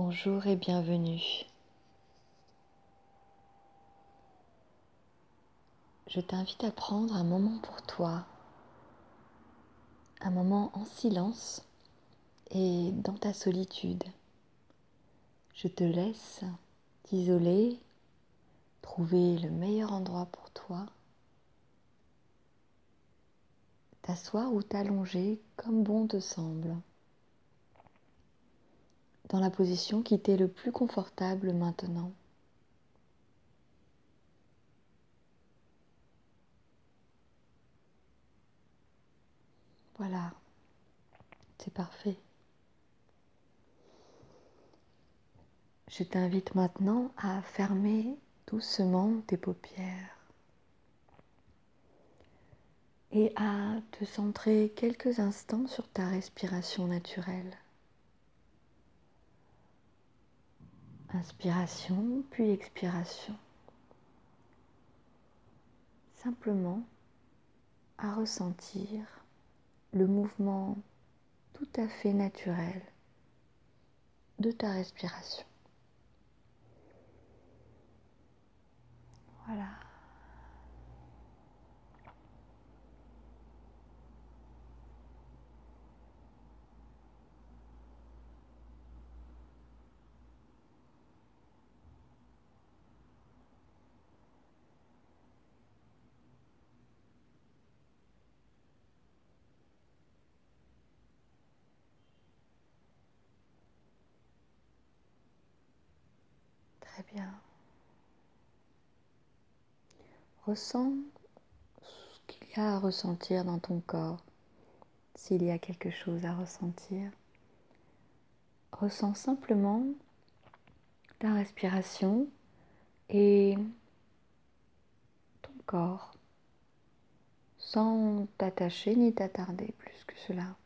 Bonjour et bienvenue. Je t'invite à prendre un moment pour toi, un moment en silence et dans ta solitude. Je te laisse t'isoler, trouver le meilleur endroit pour toi, t'asseoir ou t'allonger comme bon te semble dans la position qui t'est le plus confortable maintenant. Voilà, c'est parfait. Je t'invite maintenant à fermer doucement tes paupières et à te centrer quelques instants sur ta respiration naturelle. Inspiration, puis expiration. Simplement à ressentir le mouvement tout à fait naturel de ta respiration. Voilà. Très bien. Ressens ce qu'il y a à ressentir dans ton corps, s'il y a quelque chose à ressentir. Ressens simplement ta respiration et ton corps, sans t'attacher ni t'attarder plus que cela.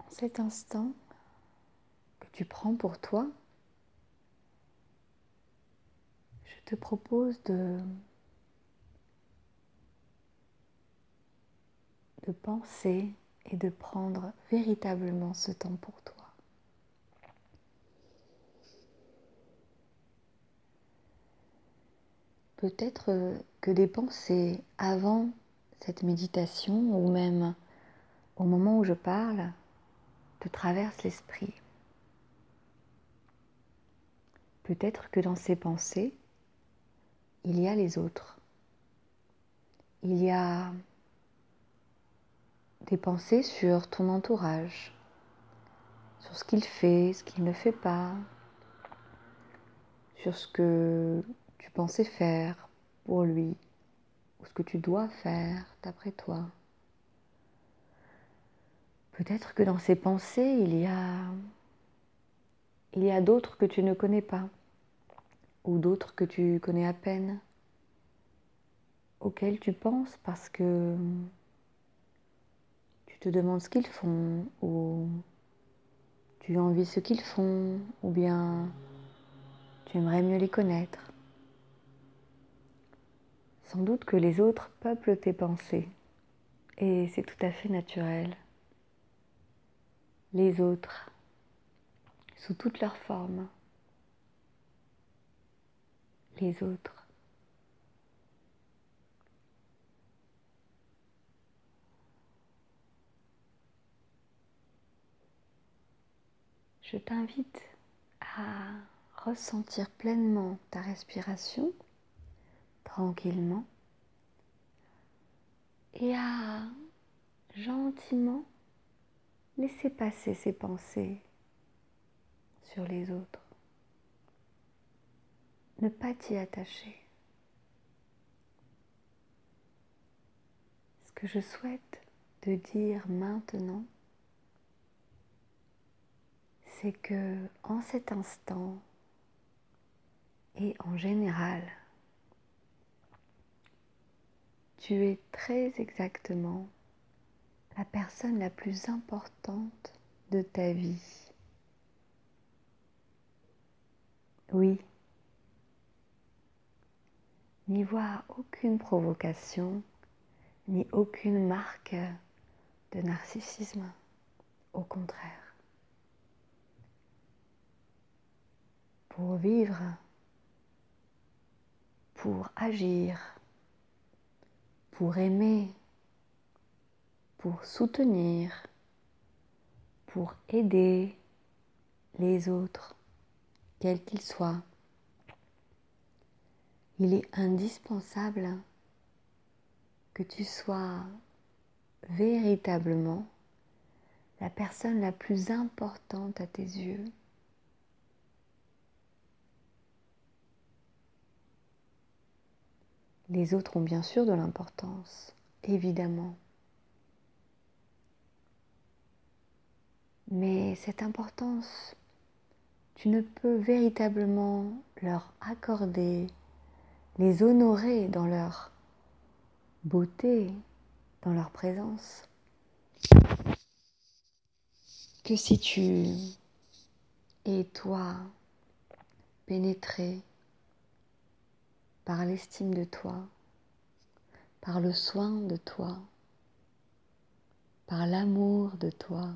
En cet instant, prends pour toi, je te propose de, de penser et de prendre véritablement ce temps pour toi. Peut-être que des pensées avant cette méditation ou même au moment où je parle te traversent l'esprit. Peut-être que dans ces pensées, il y a les autres. Il y a des pensées sur ton entourage, sur ce qu'il fait, ce qu'il ne fait pas, sur ce que tu pensais faire pour lui, ou ce que tu dois faire d'après toi. Peut-être que dans ces pensées, il y a, il y a d'autres que tu ne connais pas ou d'autres que tu connais à peine, auxquels tu penses parce que tu te demandes ce qu'ils font ou tu envies ce qu'ils font ou bien tu aimerais mieux les connaître. Sans doute que les autres peuplent tes pensées et c'est tout à fait naturel. Les autres, sous toutes leurs formes. Autres. Je t'invite à ressentir pleinement ta respiration tranquillement et à gentiment laisser passer ces pensées sur les autres ne pas t'y attacher. Ce que je souhaite te dire maintenant, c'est que en cet instant et en général, tu es très exactement la personne la plus importante de ta vie. Oui, n'y voir aucune provocation, ni aucune marque de narcissisme. Au contraire. Pour vivre, pour agir, pour aimer, pour soutenir, pour aider les autres, quels qu'ils soient. Il est indispensable que tu sois véritablement la personne la plus importante à tes yeux. Les autres ont bien sûr de l'importance, évidemment. Mais cette importance, tu ne peux véritablement leur accorder, les honorer dans leur beauté, dans leur présence, que si tu es toi pénétré par l'estime de toi, par le soin de toi, par l'amour de toi.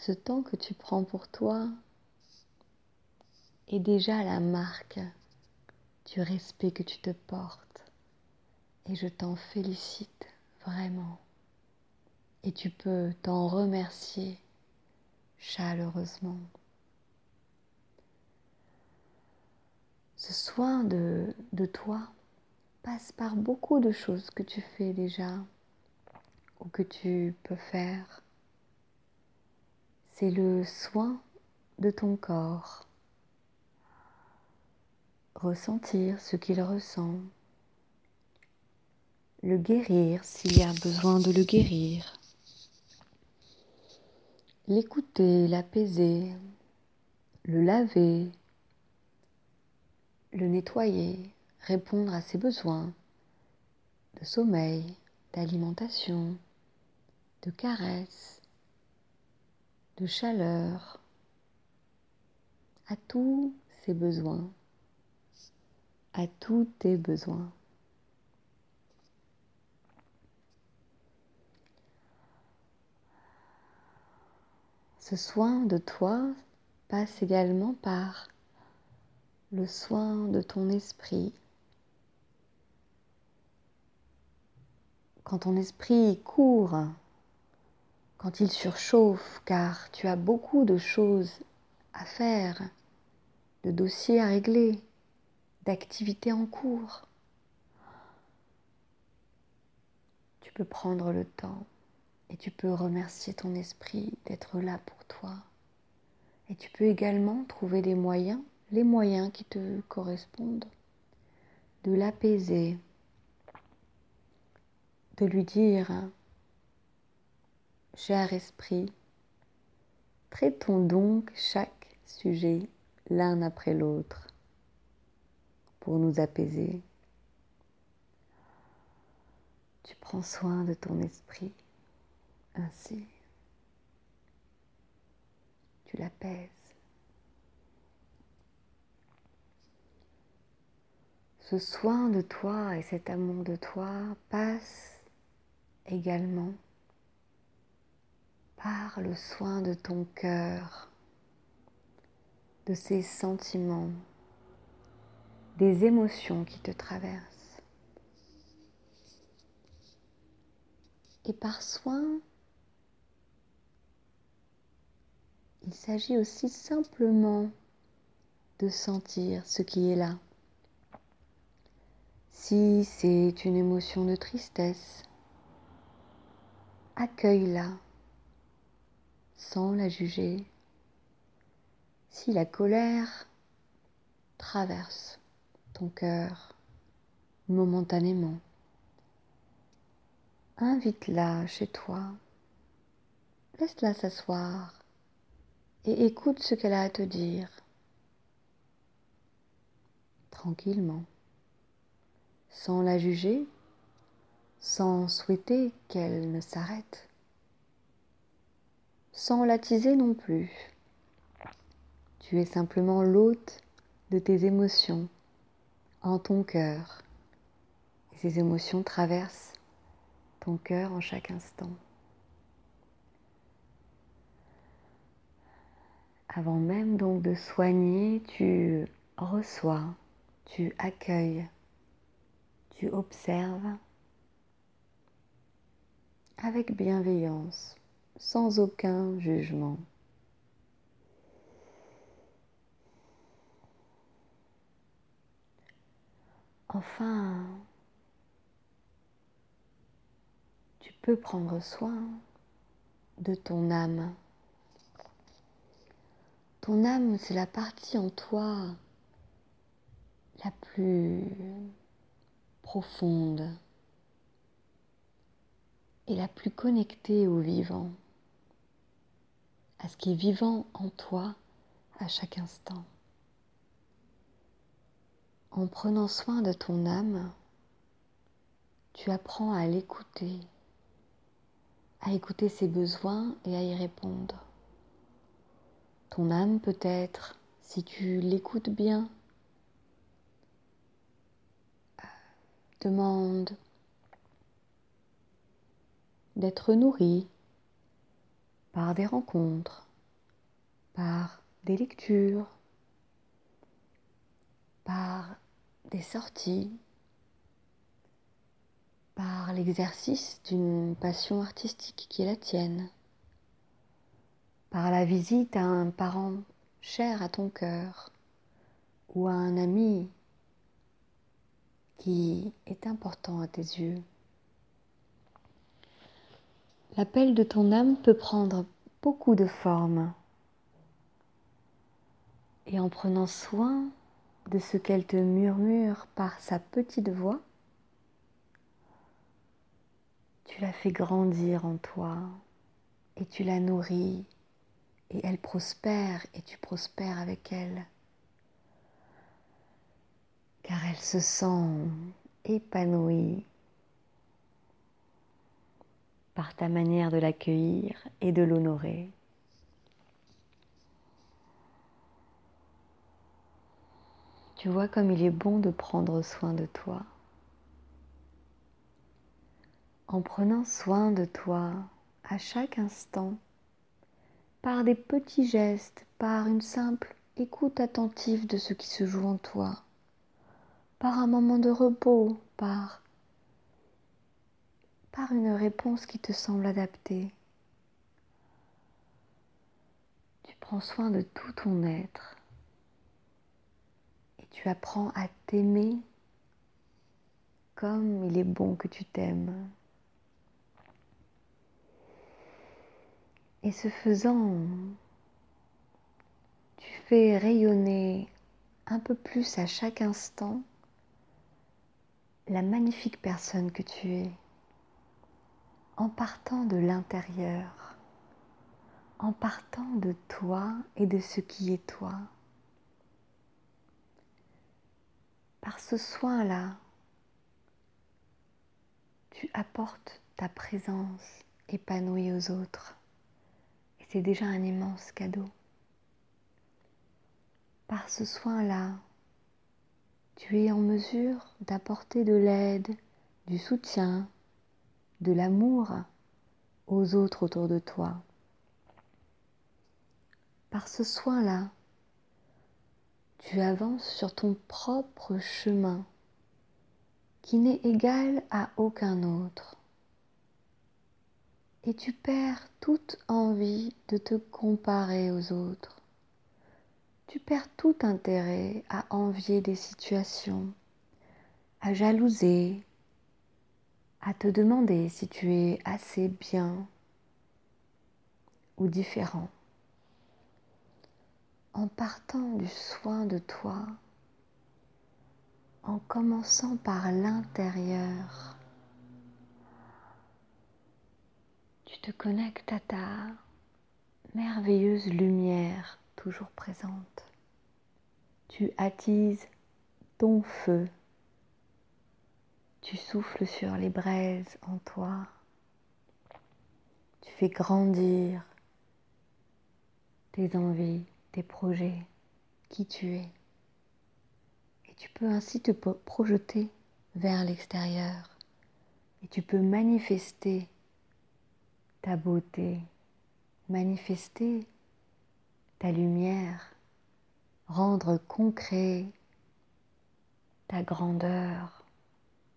Ce temps que tu prends pour toi est déjà la marque du respect que tu te portes. Et je t'en félicite vraiment. Et tu peux t'en remercier chaleureusement. Ce soin de, de toi passe par beaucoup de choses que tu fais déjà ou que tu peux faire c'est le soin de ton corps. Ressentir ce qu'il ressent. Le guérir s'il y a besoin de le guérir. L'écouter, l'apaiser, le laver, le nettoyer, répondre à ses besoins de sommeil, d'alimentation, de caresses, de chaleur, à tous ses besoins, à tous tes besoins. Ce soin de toi passe également par le soin de ton esprit. Quand ton esprit court quand il surchauffe, car tu as beaucoup de choses à faire, de dossiers à régler, d'activités en cours. Tu peux prendre le temps et tu peux remercier ton esprit d'être là pour toi. Et tu peux également trouver des moyens, les moyens qui te correspondent, de l'apaiser, de lui dire Cher esprit, traitons donc chaque sujet l'un après l'autre pour nous apaiser. Tu prends soin de ton esprit ainsi. Tu l'apaises. Ce soin de toi et cet amour de toi passe également par le soin de ton cœur, de ces sentiments, des émotions qui te traversent. Et par soin, il s'agit aussi simplement de sentir ce qui est là. Si c'est une émotion de tristesse, accueille-la sans la juger. Si la colère traverse ton cœur momentanément, invite-la chez toi, laisse-la s'asseoir et écoute ce qu'elle a à te dire tranquillement, sans la juger, sans souhaiter qu'elle ne s'arrête sans l'attiser non plus. Tu es simplement l'hôte de tes émotions en ton cœur. Et ces émotions traversent ton cœur en chaque instant. Avant même donc de soigner, tu reçois, tu accueilles, tu observes avec bienveillance, sans aucun jugement. Enfin, tu peux prendre soin de ton âme. Ton âme, c'est la partie en toi la plus profonde et la plus connectée au vivant, à ce qui est vivant en toi à chaque instant. En prenant soin de ton âme, tu apprends à l'écouter, à écouter ses besoins et à y répondre. Ton âme peut-être, si tu l'écoutes bien, demande d'être nourrie par des rencontres, par des lectures, par des sorties, par l'exercice d'une passion artistique qui est la tienne, par la visite à un parent cher à ton cœur ou à un ami qui est important à tes yeux. L'appel de ton âme peut prendre beaucoup de formes. Et en prenant soin de ce qu'elle te murmure par sa petite voix, tu la fais grandir en toi et tu la nourris et elle prospère et tu prospères avec elle car elle se sent épanouie par ta manière de l'accueillir et de l'honorer. Tu vois comme il est bon de prendre soin de toi. En prenant soin de toi à chaque instant, par des petits gestes, par une simple écoute attentive de ce qui se joue en toi, par un moment de repos, par, une réponse qui te semble adaptée. Tu prends soin de tout ton être et tu apprends à t'aimer comme il est bon que tu t'aimes. Et ce faisant, tu fais rayonner un peu plus à chaque instant la magnifique personne que tu es en partant de l'intérieur, en partant de toi et de ce qui est toi. Par ce soin-là, tu apportes ta présence épanouie aux autres et c'est déjà un immense cadeau. Par ce soin-là, tu es en mesure d'apporter de l'aide, du soutien, de l'amour aux autres autour de toi. Par ce soin-là, tu avances sur ton propre chemin qui n'est égal à aucun autre. Et tu perds toute envie de te comparer aux autres tu perds tout intérêt à envier des situations, à jalouser, à te demander si tu es assez bien ou différent. En partant du soin de toi, en commençant par l'intérieur, tu te connectes à ta merveilleuse lumière toujours présente. Tu attises ton feu. Tu souffles sur les braises en toi. Tu fais grandir tes envies, tes projets, qui tu es. Et tu peux ainsi te projeter vers l'extérieur et tu peux manifester ta beauté, manifester ta lumière, rendre concret ta grandeur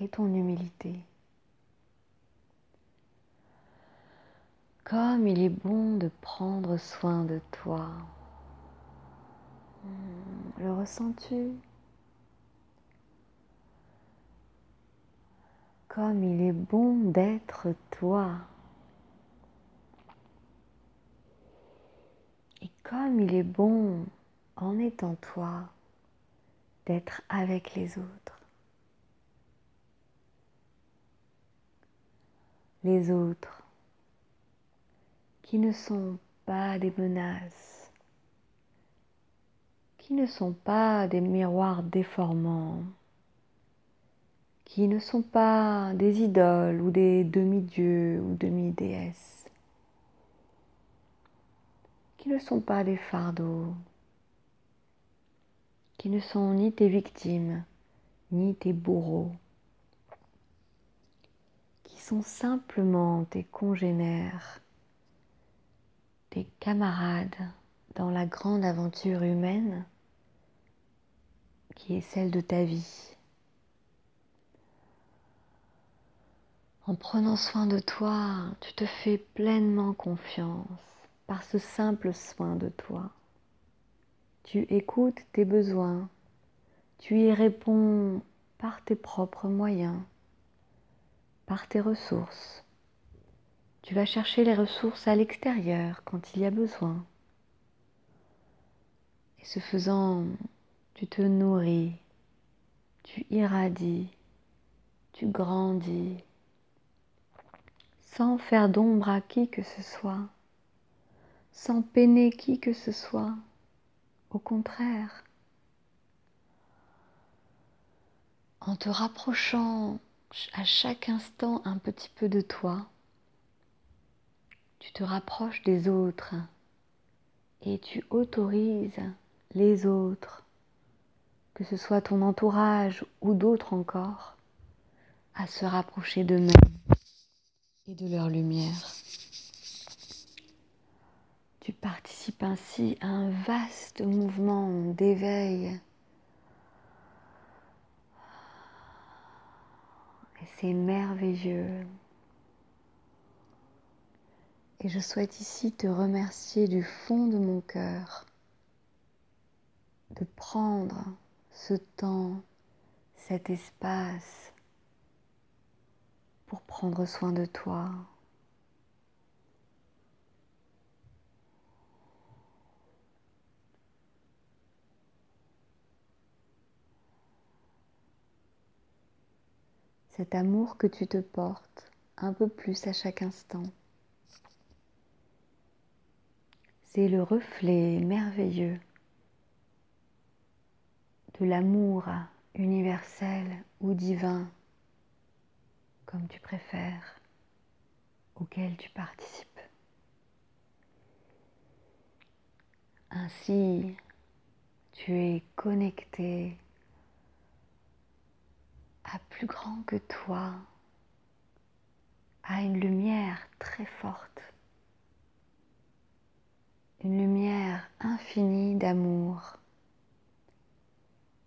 et ton humilité. Comme il est bon de prendre soin de toi. Hmm, le ressens-tu? Comme il est bon d'être toi. Et comme il est bon, en étant toi, d'être avec les autres. Autres qui ne sont pas des menaces, qui ne sont pas des miroirs déformants, qui ne sont pas des idoles ou des demi-dieux ou demi-déesses, qui ne sont pas des fardeaux, qui ne sont ni tes victimes, ni tes bourreaux, sont simplement tes congénères tes camarades dans la grande aventure humaine qui est celle de ta vie. En prenant soin de toi, tu te fais pleinement confiance par ce simple soin de toi. Tu écoutes tes besoins, tu y réponds par tes propres moyens, par tes ressources. Tu vas chercher les ressources à l'extérieur quand il y a besoin. Et ce faisant, tu te nourris, tu irradies, tu grandis, sans faire d'ombre à qui que ce soit, sans peiner qui que ce soit. Au contraire, en te rapprochant à chaque instant un petit peu de toi, tu te rapproches des autres et tu autorises les autres, que ce soit ton entourage ou d'autres encore, à se rapprocher d'eux-mêmes et de leur lumière. Tu participes ainsi à un vaste mouvement d'éveil. C'est merveilleux. Et je souhaite ici te remercier du fond de mon cœur de prendre ce temps, cet espace pour prendre soin de toi. Cet amour que tu te portes un peu plus à chaque instant. c'est le reflet merveilleux de l'amour universel ou divin, comme tu préfères, auquel tu participes. Ainsi, tu es connecté à plus grand que toi, à une lumière très forte une lumière infinie d'amour.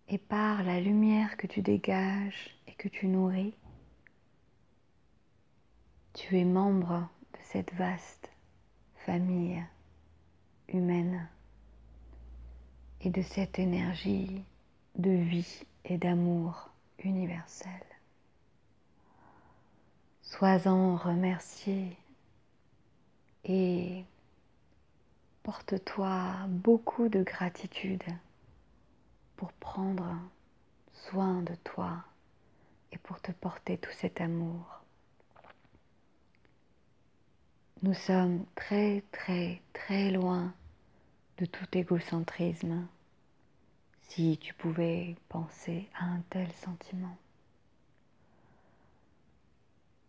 Et par la lumière que tu dégages et que tu nourris, tu es membre de cette vaste famille humaine et de cette énergie de vie et d'amour universel. Sois-en remercié et Porte-toi beaucoup de gratitude pour prendre soin de toi et pour te porter tout cet amour. Nous sommes très très très loin de tout égocentrisme si tu pouvais penser à un tel sentiment.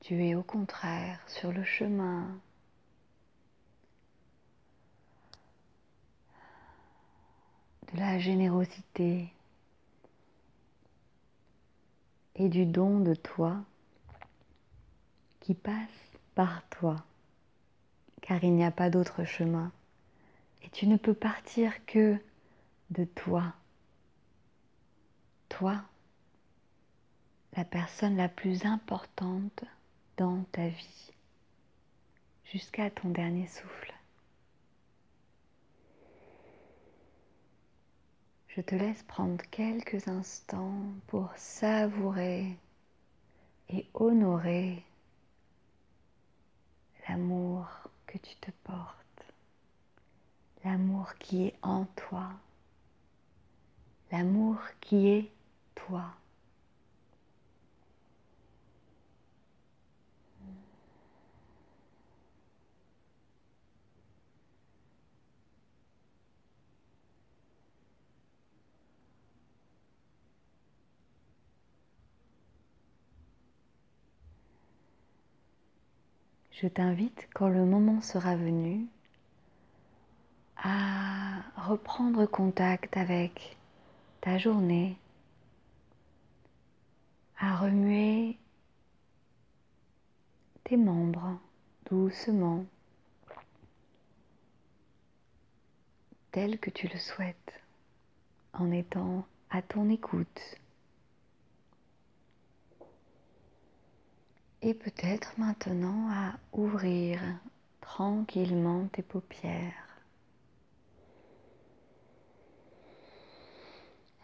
Tu es au contraire sur le chemin de la générosité, et du don de toi qui passe par toi, car il n'y a pas d'autre chemin. Et tu ne peux partir que de toi. Toi, la personne la plus importante dans ta vie, jusqu'à ton dernier souffle. Je te laisse prendre quelques instants pour savourer et honorer l'amour que tu te portes, l'amour qui est en toi, l'amour qui est toi. je t'invite, quand le moment sera venu, à reprendre contact avec ta journée, à remuer tes membres doucement, tel que tu le souhaites, en étant à ton écoute. Et peut-être maintenant à ouvrir tranquillement tes paupières.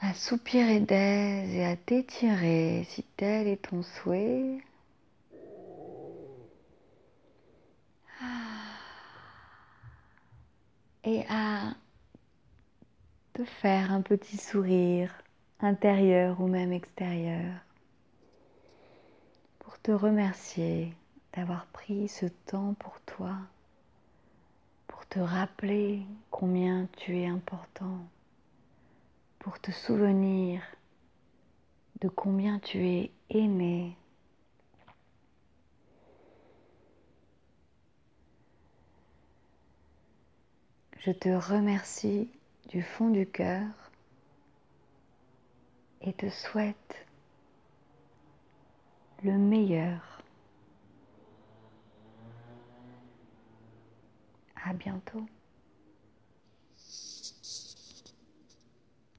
À soupirer d'aise et à t'étirer si tel est ton souhait. Et à te faire un petit sourire intérieur ou même extérieur te remercier d'avoir pris ce temps pour toi, pour te rappeler combien tu es important, pour te souvenir de combien tu es aimé. Je te remercie du fond du cœur et te souhaite le meilleur. À bientôt.